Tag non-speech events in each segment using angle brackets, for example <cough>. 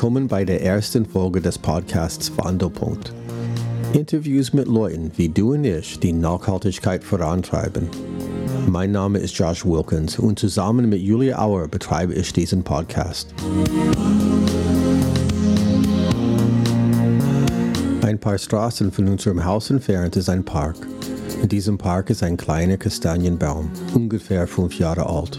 willkommen bei der ersten Folge des Podcasts Wandelpunkt. Interviews mit Leuten wie du und ich, die Nachhaltigkeit vorantreiben. Mein Name ist Josh Wilkins und zusammen mit Julia Auer betreibe ich diesen Podcast. Ein paar Straßen von unserem Haus entfernt ist ein Park. In diesem Park ist ein kleiner Kastanienbaum, ungefähr fünf Jahre alt.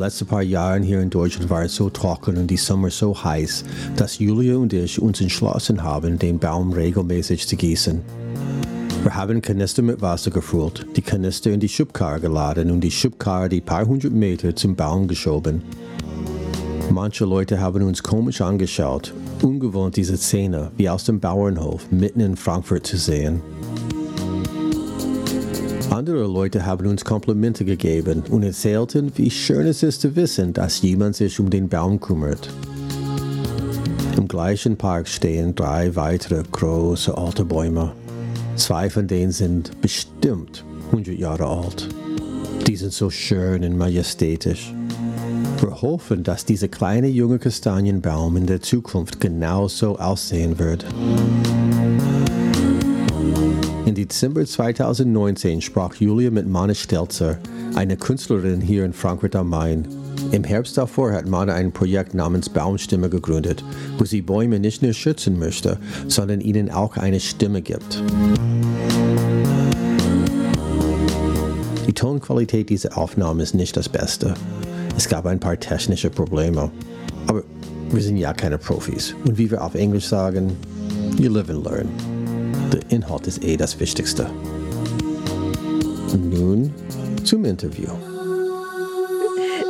Letzten paar Jahre hier in Deutschland waren so trocken und die Sommer so heiß, dass Julia und ich uns entschlossen haben, den Baum regelmäßig zu gießen. Wir haben Kanister mit Wasser gefüllt, die Kanister in die Schubkarre geladen und die Schubkarre die paar hundert Meter zum Baum geschoben. Manche Leute haben uns komisch angeschaut, ungewohnt diese Szene wie aus dem Bauernhof mitten in Frankfurt zu sehen. Andere Leute haben uns Komplimente gegeben und erzählten, wie schön es ist zu wissen, dass jemand sich um den Baum kümmert. Im gleichen Park stehen drei weitere große alte Bäume. Zwei von denen sind bestimmt 100 Jahre alt. Die sind so schön und majestätisch. Wir hoffen, dass dieser kleine junge Kastanienbaum in der Zukunft genauso aussehen wird. Im Dezember 2019 sprach Julia mit Manne Stelzer, eine Künstlerin hier in Frankfurt am Main. Im Herbst davor hat Manne ein Projekt namens Baumstimme gegründet, wo sie Bäume nicht nur schützen möchte, sondern ihnen auch eine Stimme gibt. Die Tonqualität dieser Aufnahme ist nicht das Beste. Es gab ein paar technische Probleme. Aber wir sind ja keine Profis. Und wie wir auf Englisch sagen, you live and learn. Inhalt ist eh das Wichtigste. Nun zum Interview.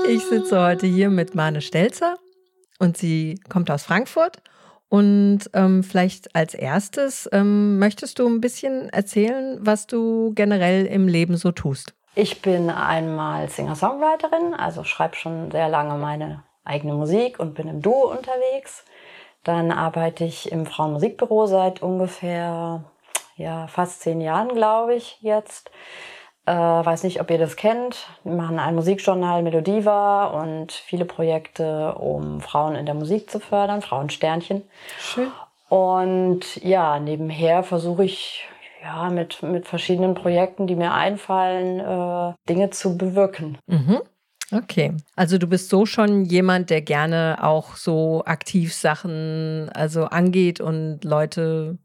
Ich sitze heute hier mit Mane Stelzer und sie kommt aus Frankfurt. Und ähm, vielleicht als erstes, ähm, möchtest du ein bisschen erzählen, was du generell im Leben so tust? Ich bin einmal Singer-Songwriterin, also schreibe schon sehr lange meine eigene Musik und bin im Duo unterwegs. Dann arbeite ich im Frauenmusikbüro seit ungefähr ja, fast zehn Jahren, glaube ich, jetzt. Äh, weiß nicht, ob ihr das kennt. Wir machen ein Musikjournal Melodiva und viele Projekte, um Frauen in der Musik zu fördern, Frauensternchen. Schön. Und ja, nebenher versuche ich ja mit, mit verschiedenen Projekten, die mir einfallen, äh, Dinge zu bewirken. Mhm. Okay, also du bist so schon jemand, der gerne auch so aktiv Sachen also angeht und Leute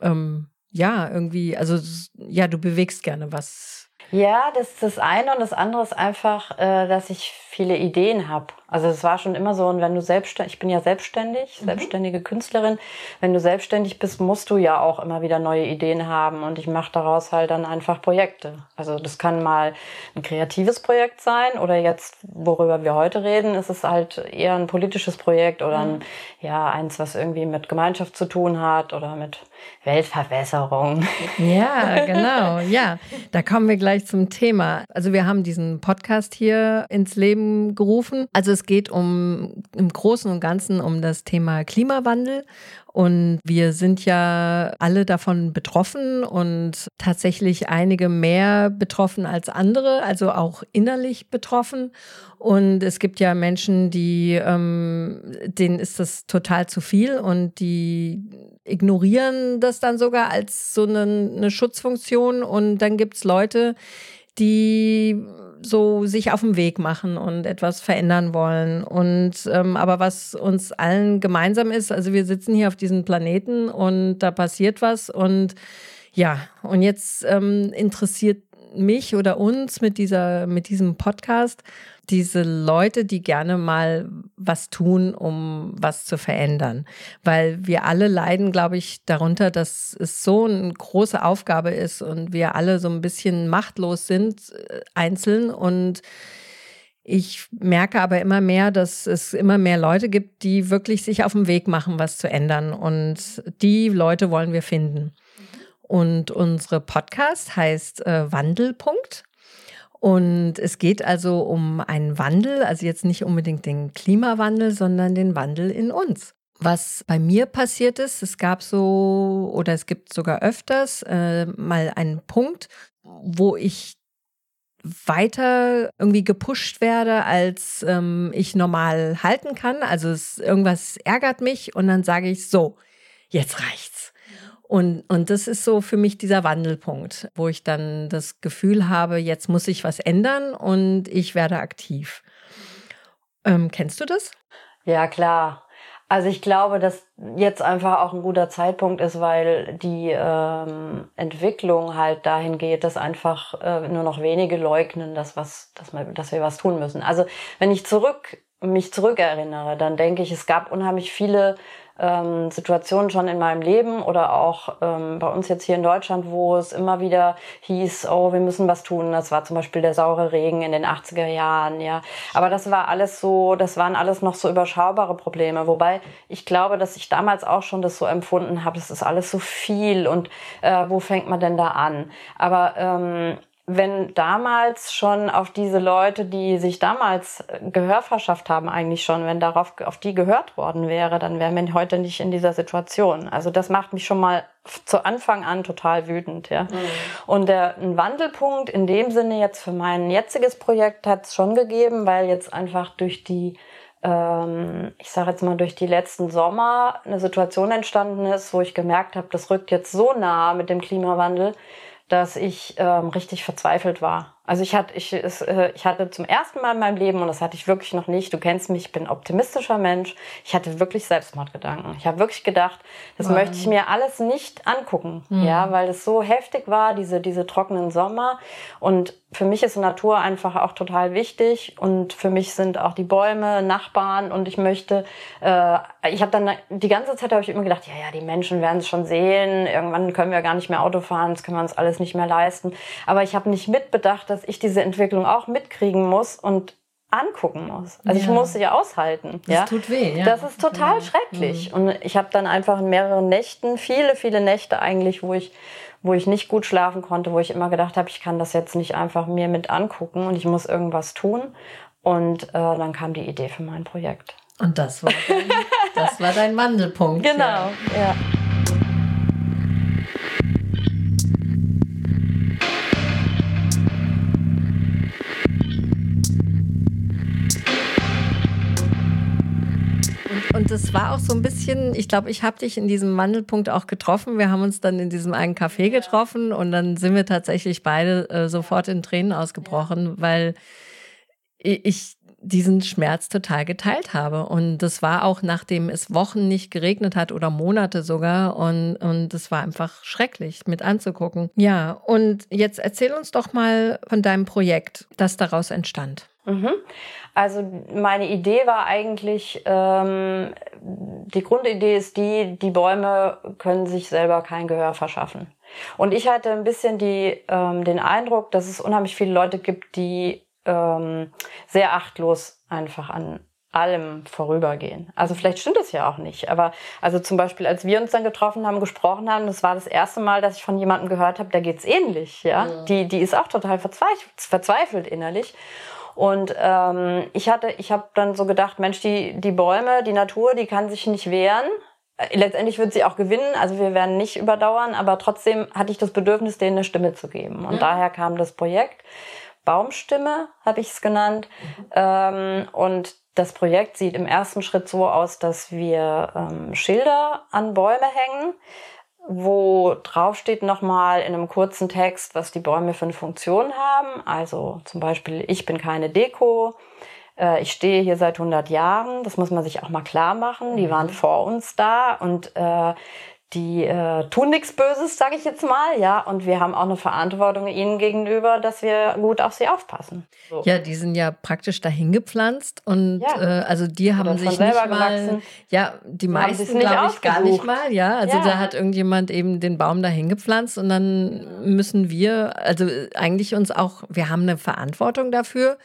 ähm, ja irgendwie, also ja, du bewegst gerne was. Ja, das ist das eine und das andere ist einfach, äh, dass ich viele Ideen habe. Also es war schon immer so, und wenn du selbstständig, ich bin ja selbstständig, mhm. selbstständige Künstlerin, wenn du selbstständig bist, musst du ja auch immer wieder neue Ideen haben und ich mache daraus halt dann einfach Projekte. Also das kann mal ein kreatives Projekt sein oder jetzt, worüber wir heute reden, ist es halt eher ein politisches Projekt oder ein, mhm. ja, eins, was irgendwie mit Gemeinschaft zu tun hat oder mit Weltverbesserung. Ja, <laughs> genau, ja. Da kommen wir gleich zum Thema. Also wir haben diesen Podcast hier ins Leben gerufen. Also es geht um im Großen und Ganzen um das Thema Klimawandel. Und wir sind ja alle davon betroffen und tatsächlich einige mehr betroffen als andere, also auch innerlich betroffen. Und es gibt ja Menschen, die, ähm, denen ist das total zu viel und die ignorieren das dann sogar als so eine, eine Schutzfunktion. Und dann gibt's Leute, die so sich auf den Weg machen und etwas verändern wollen. Und ähm, aber was uns allen gemeinsam ist, also wir sitzen hier auf diesem Planeten und da passiert was und ja, und jetzt ähm, interessiert mich oder uns mit dieser, mit diesem Podcast, diese Leute, die gerne mal was tun, um was zu verändern. Weil wir alle leiden, glaube ich, darunter, dass es so eine große Aufgabe ist und wir alle so ein bisschen machtlos sind, äh, einzeln und ich merke aber immer mehr, dass es immer mehr Leute gibt, die wirklich sich auf den Weg machen, was zu ändern. Und die Leute wollen wir finden. Und unsere Podcast heißt äh, Wandelpunkt. Und es geht also um einen Wandel, also jetzt nicht unbedingt den Klimawandel, sondern den Wandel in uns. Was bei mir passiert ist, es gab so oder es gibt sogar öfters äh, mal einen Punkt, wo ich weiter irgendwie gepusht werde, als ähm, ich normal halten kann. Also es, irgendwas ärgert mich und dann sage ich so, jetzt reicht's. Und, und das ist so für mich dieser Wandelpunkt, wo ich dann das Gefühl habe, jetzt muss ich was ändern und ich werde aktiv. Ähm, kennst du das? Ja, klar. Also ich glaube, dass jetzt einfach auch ein guter Zeitpunkt ist, weil die ähm, Entwicklung halt dahin geht, dass einfach äh, nur noch wenige leugnen, dass, was, dass, wir, dass wir was tun müssen. Also wenn ich zurück mich zurückerinnere, dann denke ich, es gab unheimlich viele ähm, Situationen schon in meinem Leben oder auch ähm, bei uns jetzt hier in Deutschland, wo es immer wieder hieß, oh, wir müssen was tun. Das war zum Beispiel der saure Regen in den 80er Jahren, ja. Aber das war alles so, das waren alles noch so überschaubare Probleme. Wobei ich glaube, dass ich damals auch schon das so empfunden habe, es ist alles so viel und äh, wo fängt man denn da an? Aber ähm, wenn damals schon auf diese Leute, die sich damals Gehör verschafft haben, eigentlich schon, wenn darauf auf die gehört worden wäre, dann wären wir heute nicht in dieser Situation. Also das macht mich schon mal zu Anfang an total wütend, ja. Mhm. Und der ein Wandelpunkt in dem Sinne jetzt für mein jetziges Projekt hat es schon gegeben, weil jetzt einfach durch die ähm, ich sage jetzt mal, durch die letzten Sommer eine Situation entstanden ist, wo ich gemerkt habe, das rückt jetzt so nah mit dem Klimawandel, dass ich ähm, richtig verzweifelt war. Also ich hatte, ich, es, äh, ich hatte zum ersten Mal in meinem Leben, und das hatte ich wirklich noch nicht, du kennst mich, ich bin optimistischer Mensch, ich hatte wirklich Selbstmordgedanken. Ich habe wirklich gedacht, das wow. möchte ich mir alles nicht angucken, mhm. ja, weil es so heftig war, diese, diese trockenen Sommer. Und für mich ist Natur einfach auch total wichtig und für mich sind auch die Bäume Nachbarn und ich möchte, äh, ich habe dann die ganze Zeit habe ich immer gedacht, ja, ja, die Menschen werden es schon sehen, irgendwann können wir gar nicht mehr Auto fahren, das können wir uns alles nicht mehr leisten. Aber ich habe nicht mitbedacht, dass dass ich diese Entwicklung auch mitkriegen muss und angucken muss. Also ja. ich muss sie ja aushalten. Das ja? tut weh. Ja. Das ist total ja. schrecklich. Mhm. Und ich habe dann einfach in mehreren Nächten, viele, viele Nächte eigentlich, wo ich, wo ich nicht gut schlafen konnte, wo ich immer gedacht habe, ich kann das jetzt nicht einfach mir mit angucken und ich muss irgendwas tun. Und äh, dann kam die Idee für mein Projekt. Und das war dein, das war dein Wandelpunkt. <laughs> Genau, ja. Und das war auch so ein bisschen, ich glaube, ich habe dich in diesem Wandelpunkt auch getroffen. Wir haben uns dann in diesem einen Café getroffen und dann sind wir tatsächlich beide äh, sofort in Tränen ausgebrochen, weil ich diesen Schmerz total geteilt habe. Und das war auch, nachdem es Wochen nicht geregnet hat oder Monate sogar. Und, und das war einfach schrecklich mit anzugucken. Ja, und jetzt erzähl uns doch mal von deinem Projekt, das daraus entstand. Mhm. Also meine Idee war eigentlich, ähm, die Grundidee ist die, die Bäume können sich selber kein Gehör verschaffen. Und ich hatte ein bisschen die, ähm, den Eindruck, dass es unheimlich viele Leute gibt, die ähm, sehr achtlos einfach an allem vorübergehen. Also vielleicht stimmt es ja auch nicht, aber also zum Beispiel, als wir uns dann getroffen haben, gesprochen haben, das war das erste Mal, dass ich von jemandem gehört habe, der geht's ähnlich, ja. Mhm. Die, die ist auch total verzweifelt, verzweifelt innerlich. Und ähm, ich hatte, ich habe dann so gedacht, Mensch, die, die Bäume, die Natur, die kann sich nicht wehren. Äh, letztendlich wird sie auch gewinnen, also wir werden nicht überdauern, aber trotzdem hatte ich das Bedürfnis, denen eine Stimme zu geben. Und mhm. daher kam das Projekt. Baumstimme habe ich es genannt. Mhm. Ähm, und das Projekt sieht im ersten Schritt so aus, dass wir ähm, Schilder an Bäume hängen wo drauf steht nochmal in einem kurzen Text, was die Bäume für eine Funktion haben. Also zum Beispiel, ich bin keine Deko, äh, ich stehe hier seit 100 Jahren. Das muss man sich auch mal klar machen. Die mhm. waren vor uns da und äh, die äh, tun nichts Böses, sage ich jetzt mal, ja. Und wir haben auch eine Verantwortung ihnen gegenüber, dass wir gut auf sie aufpassen. So. Ja, die sind ja praktisch dahin gepflanzt und ja. äh, also die haben sich nicht mal, gewachsen. ja, die, meisten glaube ich gar nicht mal, ja. Also ja. da hat irgendjemand eben den Baum dahin gepflanzt und dann müssen wir, also eigentlich uns auch, wir haben eine Verantwortung dafür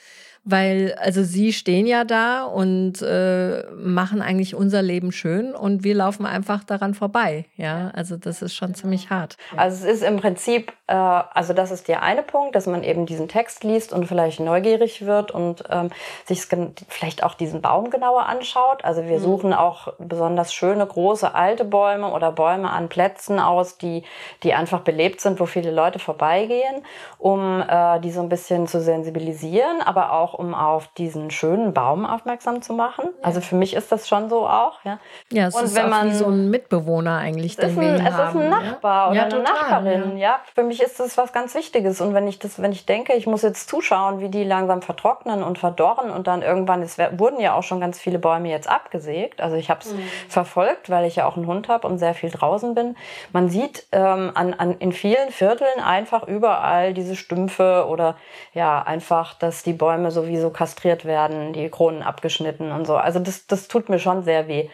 weil also sie stehen ja da und äh, machen eigentlich unser Leben schön und wir laufen einfach daran vorbei. Ja, also das ist schon ziemlich hart. Also es ist im Prinzip, äh, also das ist der eine Punkt, dass man eben diesen Text liest und vielleicht neugierig wird und ähm, sich vielleicht auch diesen Baum genauer anschaut. Also wir mhm. suchen auch besonders schöne, große, alte Bäume oder Bäume an Plätzen aus, die, die einfach belebt sind, wo viele Leute vorbeigehen, um äh, die so ein bisschen zu sensibilisieren, aber auch um auf diesen schönen Baum aufmerksam zu machen. Ja. Also für mich ist das schon so auch. Ja, ja es und ist wenn man, wie so ein Mitbewohner eigentlich. Es ist ein, es haben, ist ein Nachbar oder ja, eine total, Nachbarin. Ja. für mich ist das was ganz Wichtiges. Und wenn ich das, wenn ich denke, ich muss jetzt zuschauen, wie die langsam vertrocknen und verdorren und dann irgendwann, es wurden ja auch schon ganz viele Bäume jetzt abgesägt. Also ich habe es mhm. verfolgt, weil ich ja auch einen Hund habe und sehr viel draußen bin. Man sieht ähm, an, an, in vielen Vierteln einfach überall diese Stümpfe oder ja, einfach, dass die Bäume so sowieso kastriert werden, die Kronen abgeschnitten und so. Also das, das tut mir schon sehr weh.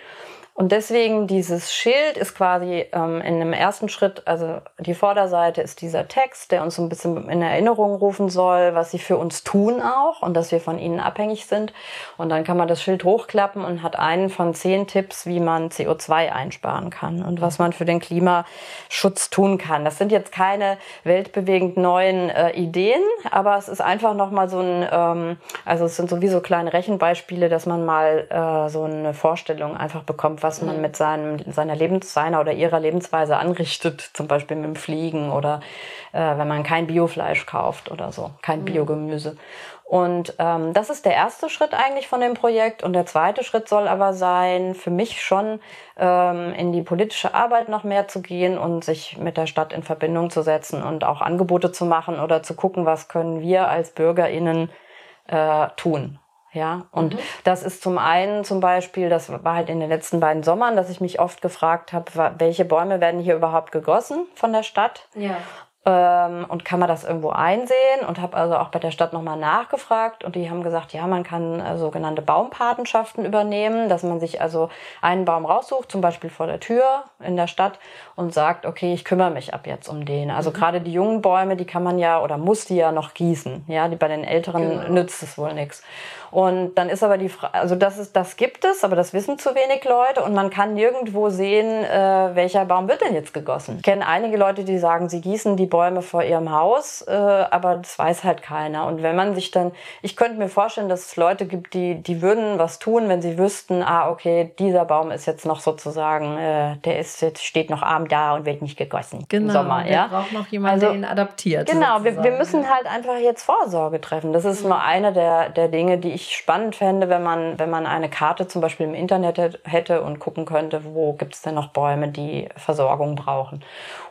Und deswegen dieses Schild ist quasi ähm, in einem ersten Schritt, also die Vorderseite ist dieser Text, der uns so ein bisschen in Erinnerung rufen soll, was sie für uns tun auch und dass wir von ihnen abhängig sind. Und dann kann man das Schild hochklappen und hat einen von zehn Tipps, wie man CO2 einsparen kann und was man für den Klimaschutz tun kann. Das sind jetzt keine weltbewegend neuen äh, Ideen, aber es ist einfach nochmal so ein, ähm, also es sind sowieso kleine Rechenbeispiele, dass man mal äh, so eine Vorstellung einfach bekommt, was man mit seinem, seiner Lebens, seiner oder ihrer Lebensweise anrichtet, zum Beispiel mit dem Fliegen oder äh, wenn man kein Biofleisch kauft oder so, kein Biogemüse. Und ähm, das ist der erste Schritt eigentlich von dem Projekt. Und der zweite Schritt soll aber sein, für mich schon ähm, in die politische Arbeit noch mehr zu gehen und sich mit der Stadt in Verbindung zu setzen und auch Angebote zu machen oder zu gucken, was können wir als BürgerInnen äh, tun. Ja, und mhm. das ist zum einen zum Beispiel, das war halt in den letzten beiden Sommern, dass ich mich oft gefragt habe, welche Bäume werden hier überhaupt gegossen von der Stadt? Ja ähm, und kann man das irgendwo einsehen und habe also auch bei der Stadt nochmal nachgefragt und die haben gesagt, ja, man kann äh, sogenannte Baumpatenschaften übernehmen, dass man sich also einen Baum raussucht, zum Beispiel vor der Tür in der Stadt und sagt, okay, ich kümmere mich ab jetzt um den. Also mhm. gerade die jungen Bäume, die kann man ja oder muss die ja noch gießen, ja, die bei den Älteren genau. nützt es wohl nichts. Und dann ist aber die Frage, also das ist, das gibt es, aber das wissen zu wenig Leute und man kann nirgendwo sehen, äh, welcher Baum wird denn jetzt gegossen. Ich kenne einige Leute, die sagen, sie gießen die Bäume vor ihrem Haus, äh, aber das weiß halt keiner. Und wenn man sich dann, ich könnte mir vorstellen, dass es Leute gibt, die, die würden was tun, wenn sie wüssten, ah, okay, dieser Baum ist jetzt noch sozusagen, äh, der ist jetzt, steht noch arm da und wird nicht gegossen genau, im Sommer. Ja, braucht noch jemanden, also, der ihn adaptiert. Genau, wir, wir müssen halt einfach jetzt Vorsorge treffen. Das ist mhm. nur eine der, der Dinge, die ich ich spannend fände, wenn man, wenn man eine Karte zum Beispiel im Internet hätte und gucken könnte, wo gibt es denn noch Bäume, die Versorgung brauchen.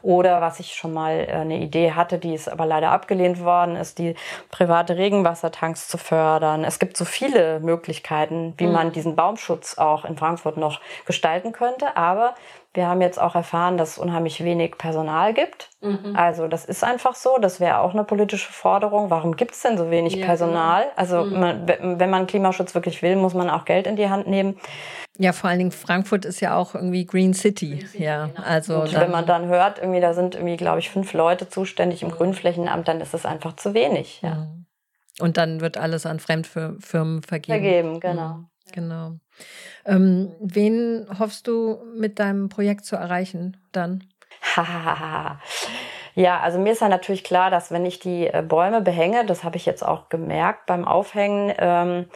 Oder was ich schon mal äh, eine Idee hatte, die ist aber leider abgelehnt worden, ist die private Regenwassertanks zu fördern. Es gibt so viele Möglichkeiten, wie mhm. man diesen Baumschutz auch in Frankfurt noch gestalten könnte. Aber wir haben jetzt auch erfahren, dass es unheimlich wenig Personal gibt. Mhm. Also das ist einfach so. Das wäre auch eine politische Forderung. Warum gibt es denn so wenig ja, Personal? Genau. Also mhm. man, wenn man Klimaschutz wirklich will, muss man auch Geld in die Hand nehmen. Ja, vor allen Dingen Frankfurt ist ja auch irgendwie Green City. Green City ja, genau. also Und wenn man dann hört, irgendwie da sind irgendwie, glaube ich, fünf Leute zuständig im Grünflächenamt, dann ist es einfach zu wenig. Ja. Und dann wird alles an Fremdfirmen vergeben. Vergeben, genau. Mhm. Genau. Ähm, wen hoffst du mit deinem Projekt zu erreichen dann? <laughs> ja, also mir ist ja natürlich klar, dass wenn ich die äh, Bäume behänge, das habe ich jetzt auch gemerkt beim Aufhängen, ähm,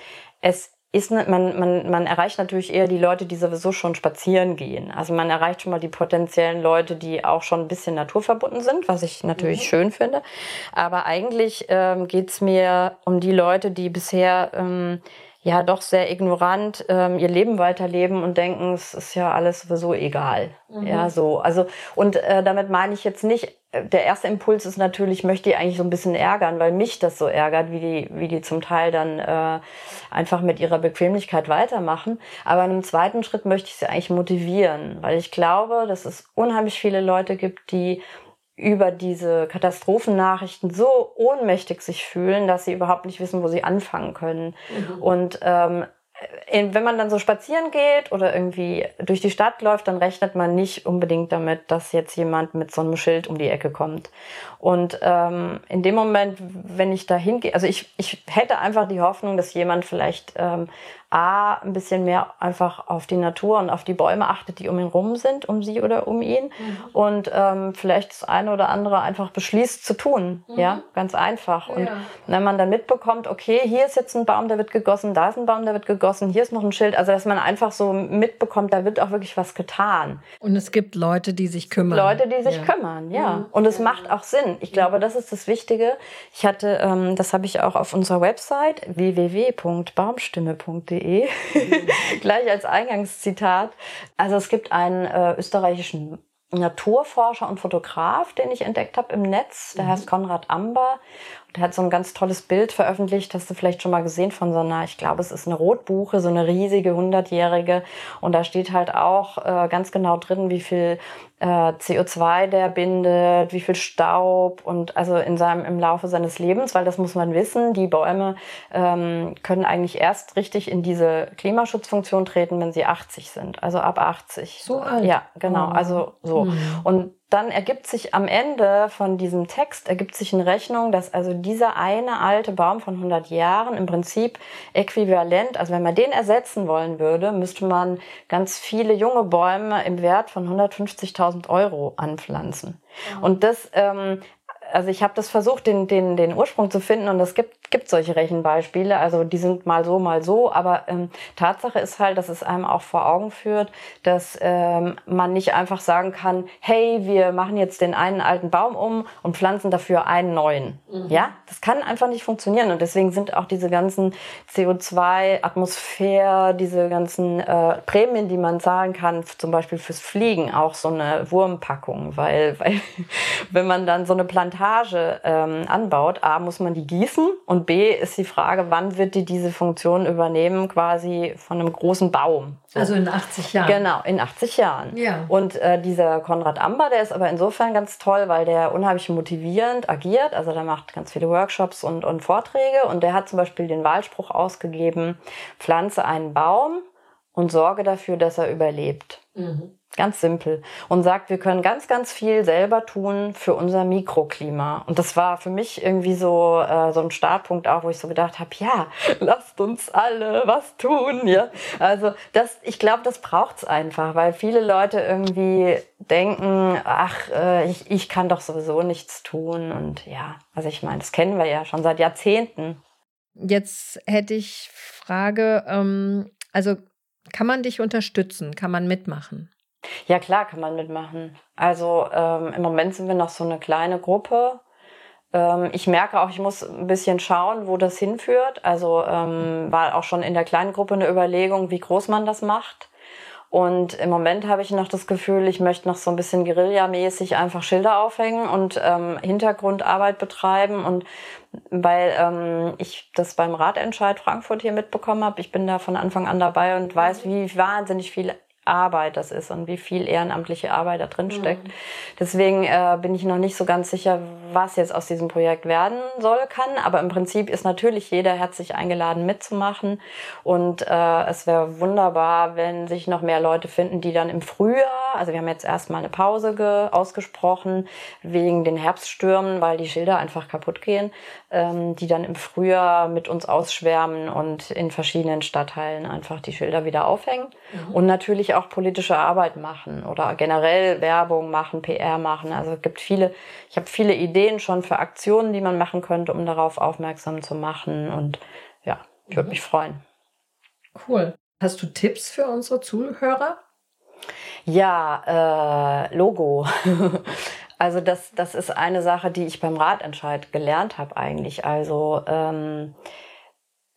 es ist, ne, man, man, man erreicht natürlich eher die Leute, die sowieso schon spazieren gehen. Also man erreicht schon mal die potenziellen Leute, die auch schon ein bisschen naturverbunden sind, was ich natürlich mhm. schön finde. Aber eigentlich ähm, geht es mir um die Leute, die bisher ähm, ja doch sehr ignorant ähm, ihr Leben weiterleben und denken, es ist ja alles sowieso egal. Mhm. Ja, so. Also, und äh, damit meine ich jetzt nicht, äh, der erste Impuls ist natürlich, möchte ich eigentlich so ein bisschen ärgern, weil mich das so ärgert, wie die, wie die zum Teil dann äh, einfach mit ihrer Bequemlichkeit weitermachen. Aber in einem zweiten Schritt möchte ich sie eigentlich motivieren, weil ich glaube, dass es unheimlich viele Leute gibt, die über diese Katastrophennachrichten so ohnmächtig sich fühlen, dass sie überhaupt nicht wissen, wo sie anfangen können. Mhm. Und ähm, wenn man dann so spazieren geht oder irgendwie durch die Stadt läuft, dann rechnet man nicht unbedingt damit, dass jetzt jemand mit so einem Schild um die Ecke kommt. Und ähm, in dem Moment, wenn ich da hingehe, also ich, ich hätte einfach die Hoffnung, dass jemand vielleicht ähm, A, ein bisschen mehr einfach auf die Natur und auf die Bäume achtet, die um ihn rum sind, um sie oder um ihn. Mhm. Und ähm, vielleicht das eine oder andere einfach beschließt zu tun. Mhm. Ja, ganz einfach. Und ja. wenn man dann mitbekommt, okay, hier ist jetzt ein Baum, der wird gegossen, da ist ein Baum, der wird gegossen, hier ist noch ein Schild. Also, dass man einfach so mitbekommt, da wird auch wirklich was getan. Und es gibt Leute, die sich kümmern. Leute, die sich ja. kümmern, ja. Mhm. Und es macht auch Sinn. Ich glaube, das ist das Wichtige. Ich hatte, ähm, das habe ich auch auf unserer Website www.baumstimme.de www.ftf.de, <laughs> gleich als Eingangszitat. Also es gibt einen äh, österreichischen Naturforscher und Fotograf, den ich entdeckt habe im Netz. Der mhm. heißt Konrad Amber der hat so ein ganz tolles Bild veröffentlicht, hast du vielleicht schon mal gesehen von so einer, ich glaube, es ist eine Rotbuche, so eine riesige, hundertjährige. Und da steht halt auch äh, ganz genau drin, wie viel äh, CO2 der bindet, wie viel Staub und also in seinem, im Laufe seines Lebens, weil das muss man wissen, die Bäume ähm, können eigentlich erst richtig in diese Klimaschutzfunktion treten, wenn sie 80 sind, also ab 80. So alt? Ja, genau, oh. also so. Mhm. Und dann ergibt sich am Ende von diesem Text ergibt sich eine Rechnung, dass also dieser eine alte Baum von 100 Jahren im Prinzip äquivalent, also wenn man den ersetzen wollen würde, müsste man ganz viele junge Bäume im Wert von 150.000 Euro anpflanzen. Mhm. Und das ähm, also ich habe das versucht, den, den, den Ursprung zu finden und es gibt, gibt solche Rechenbeispiele. Also die sind mal so, mal so. Aber ähm, Tatsache ist halt, dass es einem auch vor Augen führt, dass ähm, man nicht einfach sagen kann, hey, wir machen jetzt den einen alten Baum um und pflanzen dafür einen neuen. Mhm. Ja, das kann einfach nicht funktionieren. Und deswegen sind auch diese ganzen CO2, Atmosphäre, diese ganzen äh, Prämien, die man zahlen kann, zum Beispiel fürs Fliegen, auch so eine Wurmpackung. Weil, <laughs> weil wenn man dann so eine Plantage Plantage ähm, anbaut, A, muss man die gießen und B, ist die Frage, wann wird die diese Funktion übernehmen, quasi von einem großen Baum. So. Also in 80 Jahren. Genau, in 80 Jahren. Ja. Und äh, dieser Konrad Amber, der ist aber insofern ganz toll, weil der unheimlich motivierend agiert. Also der macht ganz viele Workshops und, und Vorträge und der hat zum Beispiel den Wahlspruch ausgegeben, pflanze einen Baum und sorge dafür, dass er überlebt. Mhm. Ganz simpel. Und sagt, wir können ganz, ganz viel selber tun für unser Mikroklima. Und das war für mich irgendwie so, äh, so ein Startpunkt auch, wo ich so gedacht habe, ja, <laughs> lasst uns alle was tun. Ja? Also das, ich glaube, das braucht's einfach, weil viele Leute irgendwie denken, ach, äh, ich, ich kann doch sowieso nichts tun. Und ja, also ich meine, das kennen wir ja schon seit Jahrzehnten. Jetzt hätte ich Frage, ähm, also kann man dich unterstützen? Kann man mitmachen? Ja, klar kann man mitmachen. Also ähm, im Moment sind wir noch so eine kleine Gruppe. Ähm, ich merke auch, ich muss ein bisschen schauen, wo das hinführt. Also ähm, war auch schon in der kleinen Gruppe eine Überlegung, wie groß man das macht. Und im Moment habe ich noch das Gefühl, ich möchte noch so ein bisschen Guerilla-mäßig einfach Schilder aufhängen und ähm, Hintergrundarbeit betreiben. Und weil ähm, ich das beim Ratentscheid Frankfurt hier mitbekommen habe, ich bin da von Anfang an dabei und weiß, wie wahnsinnig viel Arbeit das ist und wie viel ehrenamtliche Arbeit da drin steckt. Mhm. Deswegen äh, bin ich noch nicht so ganz sicher, was jetzt aus diesem Projekt werden soll, kann. Aber im Prinzip ist natürlich jeder herzlich eingeladen mitzumachen. Und äh, es wäre wunderbar, wenn sich noch mehr Leute finden, die dann im Frühjahr, also wir haben jetzt erstmal eine Pause ausgesprochen wegen den Herbststürmen, weil die Schilder einfach kaputt gehen, ähm, die dann im Frühjahr mit uns ausschwärmen und in verschiedenen Stadtteilen einfach die Schilder wieder aufhängen. Mhm. Und natürlich auch politische Arbeit machen oder generell Werbung machen, PR machen. Also es gibt viele, ich habe viele Ideen schon für Aktionen, die man machen könnte, um darauf aufmerksam zu machen. Und ja, ich würde mhm. mich freuen. Cool. Hast du Tipps für unsere Zuhörer? Ja, äh, Logo. <laughs> also das, das ist eine Sache, die ich beim Ratentscheid gelernt habe eigentlich. Also ähm,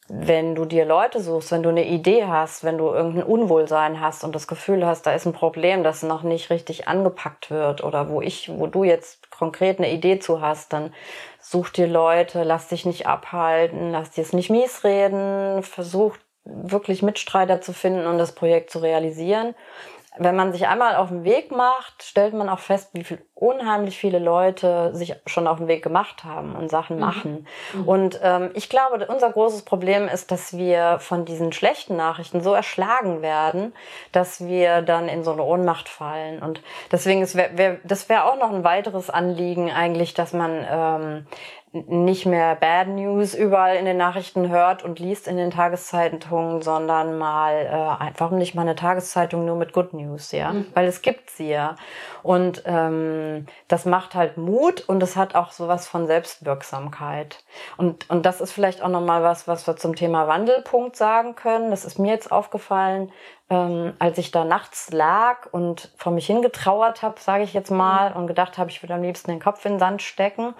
wenn du dir Leute suchst, wenn du eine Idee hast, wenn du irgendein Unwohlsein hast und das Gefühl hast, da ist ein Problem, das noch nicht richtig angepackt wird oder wo ich, wo du jetzt konkret eine Idee zu hast, dann such dir Leute, lass dich nicht abhalten, lass dir es nicht mies reden, versuch wirklich Mitstreiter zu finden und das Projekt zu realisieren. Wenn man sich einmal auf den Weg macht, stellt man auch fest, wie viel unheimlich viele Leute sich schon auf den Weg gemacht haben und Sachen mhm. machen. Mhm. Und ähm, ich glaube, unser großes Problem ist, dass wir von diesen schlechten Nachrichten so erschlagen werden, dass wir dann in so eine Ohnmacht fallen. Und deswegen ist wär, wär, das wäre auch noch ein weiteres Anliegen eigentlich, dass man ähm, nicht mehr Bad News überall in den Nachrichten hört und liest in den Tageszeitungen, sondern mal äh, warum nicht mal eine Tageszeitung nur mit Good News, ja, mhm. weil es gibt sie ja und ähm, das macht halt Mut und es hat auch sowas von Selbstwirksamkeit und und das ist vielleicht auch noch mal was, was wir zum Thema Wandelpunkt sagen können. Das ist mir jetzt aufgefallen, ähm, als ich da nachts lag und vor mich hingetrauert habe, sage ich jetzt mal, mhm. und gedacht habe, ich würde am liebsten den Kopf in den Sand stecken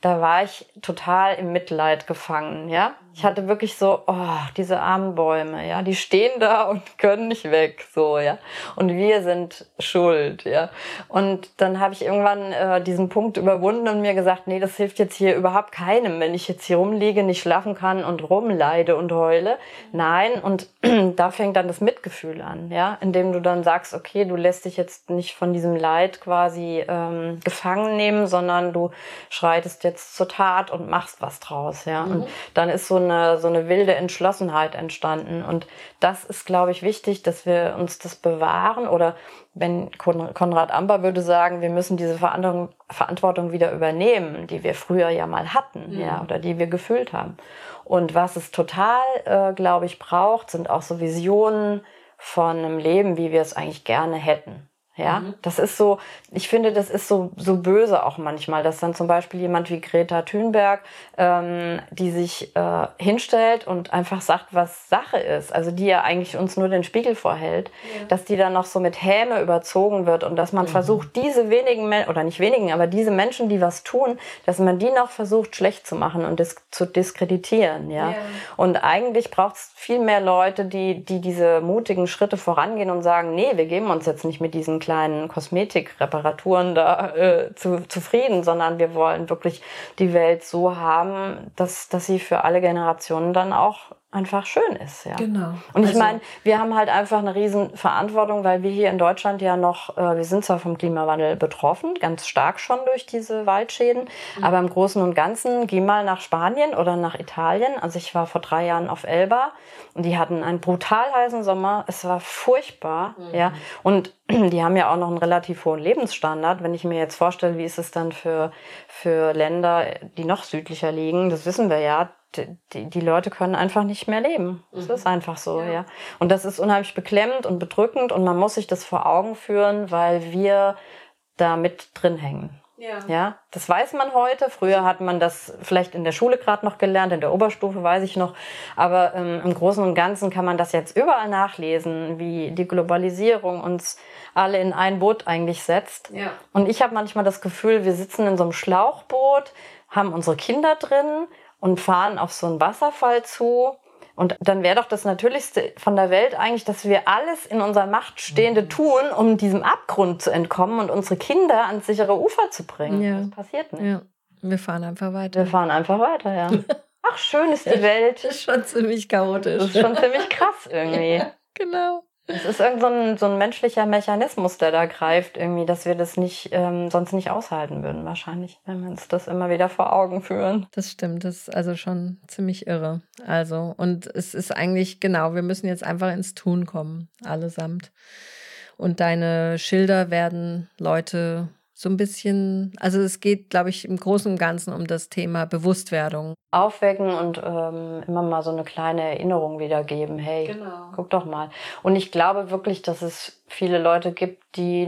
da war ich total im Mitleid gefangen, ja. Ich hatte wirklich so, oh, diese armen Bäume, ja, die stehen da und <laughs> können nicht weg, so, ja. Und wir sind schuld, ja. Und dann habe ich irgendwann äh, diesen Punkt überwunden und mir gesagt, nee, das hilft jetzt hier überhaupt keinem, wenn ich jetzt hier rumliege, nicht schlafen kann und rumleide und heule. Nein, und <clears throat> da fängt dann das Mitgefühl an, ja, indem du dann sagst, okay, du lässt dich jetzt nicht von diesem Leid quasi ähm, gefangen nehmen, sondern du schreitest jetzt zur Tat und machst was draus, ja. Mhm. Und dann ist so eine, so eine wilde Entschlossenheit entstanden. Und das ist, glaube ich, wichtig, dass wir uns das bewahren oder wenn Konrad Amber würde sagen, wir müssen diese Verantwortung, wieder übernehmen, die wir früher ja mal hatten, mhm. ja, oder die wir gefühlt haben. Und was es total, äh, glaube ich, braucht, sind auch so Visionen von einem Leben, wie wir es eigentlich gerne hätten. Ja, mhm. das ist so, ich finde, das ist so, so böse auch manchmal, dass dann zum Beispiel jemand wie Greta Thunberg, ähm, die sich äh, hinstellt und einfach sagt, was Sache ist, also die ja eigentlich uns nur den Spiegel vorhält, ja. dass die dann noch so mit Häme überzogen wird und dass man mhm. versucht, diese wenigen, oder nicht wenigen, aber diese Menschen, die was tun, dass man die noch versucht, schlecht zu machen und dis zu diskreditieren, ja. ja. Und eigentlich braucht es viel mehr Leute, die, die diese mutigen Schritte vorangehen und sagen, nee, wir geben uns jetzt nicht mit diesen kleinen Kosmetikreparaturen da äh, zu, zufrieden, sondern wir wollen wirklich die Welt so haben, dass, dass sie für alle Generationen dann auch einfach schön ist. Ja. Genau. Und ich also, meine, wir haben halt einfach eine riesen Verantwortung, weil wir hier in Deutschland ja noch, äh, wir sind zwar vom Klimawandel betroffen, ganz stark schon durch diese Waldschäden, mhm. aber im Großen und Ganzen, geh mal nach Spanien oder nach Italien. Also ich war vor drei Jahren auf Elba und die hatten einen brutal heißen Sommer. Es war furchtbar, mhm. ja. Und <clears throat> die haben ja auch noch einen relativ hohen Lebensstandard. Wenn ich mir jetzt vorstelle, wie ist es dann für, für Länder, die noch südlicher liegen, das wissen wir ja, die, die Leute können einfach nicht mehr leben. Das mhm. ist einfach so, ja. ja. Und das ist unheimlich beklemmend und bedrückend und man muss sich das vor Augen führen, weil wir da mit drin hängen. Ja. ja, das weiß man heute. Früher hat man das vielleicht in der Schule gerade noch gelernt, in der Oberstufe weiß ich noch. Aber ähm, im Großen und Ganzen kann man das jetzt überall nachlesen, wie die Globalisierung uns alle in ein Boot eigentlich setzt. Ja. Und ich habe manchmal das Gefühl, wir sitzen in so einem Schlauchboot, haben unsere Kinder drin und fahren auf so einen Wasserfall zu. Und dann wäre doch das Natürlichste von der Welt eigentlich, dass wir alles in unserer Macht Stehende mhm. tun, um diesem Abgrund zu entkommen und unsere Kinder ans sichere Ufer zu bringen. Ja. Das passiert nicht. Ja. Wir fahren einfach weiter. Wir fahren einfach weiter, ja. <laughs> Ach, schön ist die Welt. Das ist schon ziemlich chaotisch. Das ist schon ziemlich krass irgendwie. <laughs> Ja, genau. Es ist irgend so ein, so ein menschlicher Mechanismus, der da greift, irgendwie, dass wir das nicht, ähm, sonst nicht aushalten würden, wahrscheinlich, wenn wir uns das immer wieder vor Augen führen. Das stimmt, das ist also schon ziemlich irre. Also, und es ist eigentlich, genau, wir müssen jetzt einfach ins Tun kommen, allesamt. Und deine Schilder werden Leute so ein bisschen, also es geht, glaube ich, im Großen und Ganzen um das Thema Bewusstwerdung. Aufwecken und ähm, immer mal so eine kleine Erinnerung wiedergeben. Hey, genau. guck doch mal. Und ich glaube wirklich, dass es viele Leute gibt, die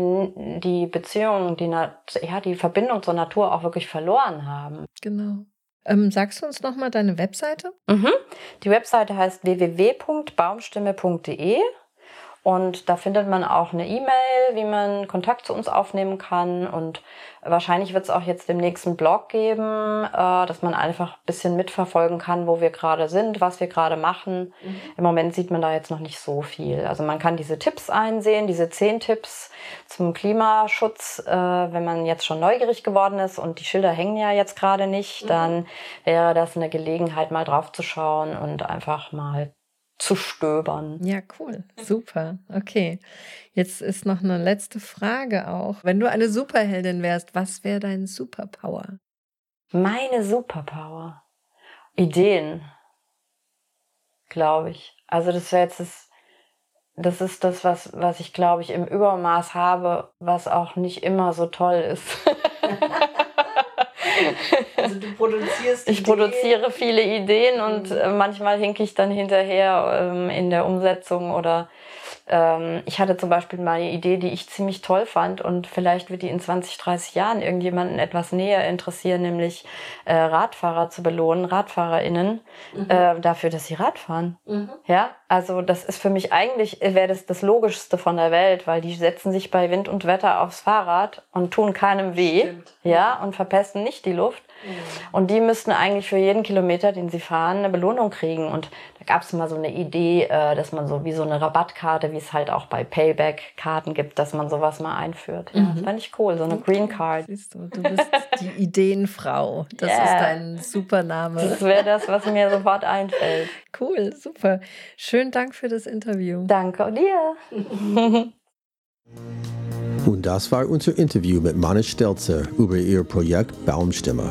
die Beziehung, die, ja, die Verbindung zur Natur auch wirklich verloren haben. Genau. Ähm, sagst du uns nochmal deine Webseite? Mhm. Die Webseite heißt www.baumstimme.de. Und da findet man auch eine E-Mail, wie man Kontakt zu uns aufnehmen kann. Und wahrscheinlich wird es auch jetzt demnächst einen Blog geben, äh, dass man einfach ein bisschen mitverfolgen kann, wo wir gerade sind, was wir gerade machen. Mhm. Im Moment sieht man da jetzt noch nicht so viel. Also man kann diese Tipps einsehen, diese zehn Tipps zum Klimaschutz. Äh, wenn man jetzt schon neugierig geworden ist und die Schilder hängen ja jetzt gerade nicht, mhm. dann wäre das eine Gelegenheit, mal drauf zu schauen und einfach mal zu stöbern. Ja, cool. Super. Okay. Jetzt ist noch eine letzte Frage auch. Wenn du eine Superheldin wärst, was wäre dein Superpower? Meine Superpower. Ideen. Glaube ich. Also das wäre jetzt das, das ist das, was, was ich glaube ich im Übermaß habe, was auch nicht immer so toll ist. <laughs> Also du produzierst Ich produziere viele Ideen und mhm. manchmal hinke ich dann hinterher ähm, in der Umsetzung oder ähm, ich hatte zum Beispiel mal eine Idee, die ich ziemlich toll fand und vielleicht wird die in 20, 30 Jahren irgendjemanden etwas näher interessieren, nämlich äh, Radfahrer zu belohnen, RadfahrerInnen, mhm. äh, dafür, dass sie Rad fahren. Mhm. Ja, also das ist für mich eigentlich, wäre das das Logischste von der Welt, weil die setzen sich bei Wind und Wetter aufs Fahrrad und tun keinem weh, Stimmt. ja, und verpesten nicht die Luft. Mhm. Und die müssten eigentlich für jeden Kilometer, den sie fahren, eine Belohnung kriegen. Und gab es mal so eine Idee, äh, dass man so wie so eine Rabattkarte, wie es halt auch bei Payback-Karten gibt, dass man sowas mal einführt. Ja, mhm. Das fand ich cool, so eine okay. Green Card. Siehst du, du bist die <laughs> Ideenfrau. Das yeah. ist dein Supername. Das wäre das, was mir sofort einfällt. Cool, super. Schönen Dank für das Interview. Danke dir. <laughs> Und das war unser Interview mit Manne Stelzer über ihr Projekt Baumstimme.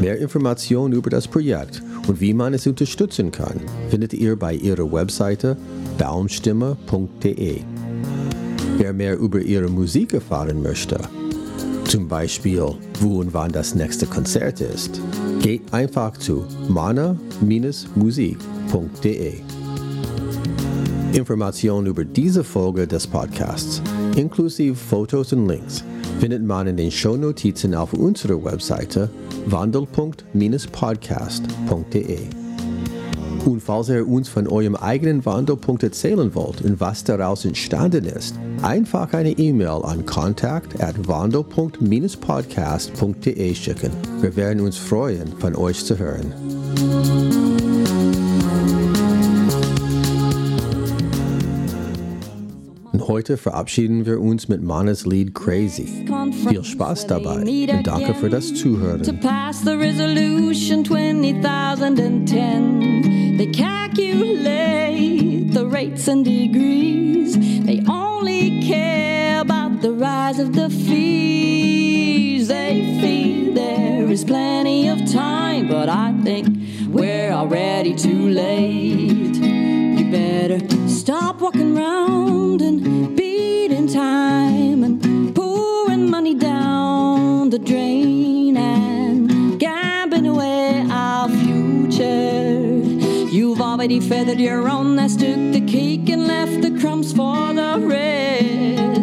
Mehr Informationen über das Projekt und wie man es unterstützen kann, findet ihr bei ihrer Webseite baumstimme.de. Wer mehr über ihre Musik erfahren möchte, zum Beispiel wo und wann das nächste Konzert ist, geht einfach zu mana-musik.de. Informationen über diese Folge des Podcasts, inklusive Fotos und Links, findet man in den Shownotizen auf unserer Webseite wandel.-podcast.de. Und falls ihr uns von eurem eigenen Wandelpunkt erzählen wollt und was daraus entstanden ist, einfach eine E-Mail an kontakt@wandel.-podcast.de schicken. Wir werden uns freuen, von euch zu hören. Heute verabschieden wir uns mit Manas Lied Crazy. Viel Spaß dabei und danke für das Zuhören. To pass the resolution 2010, they calculate the rates and degrees. They only care about the rise of the fees. They feel there is plenty of time, but I think we're already too late. You better stop walking around and beating time and pouring money down the drain and gambling away our future. You've already feathered your own nest, took the cake and left the crumbs for the rest.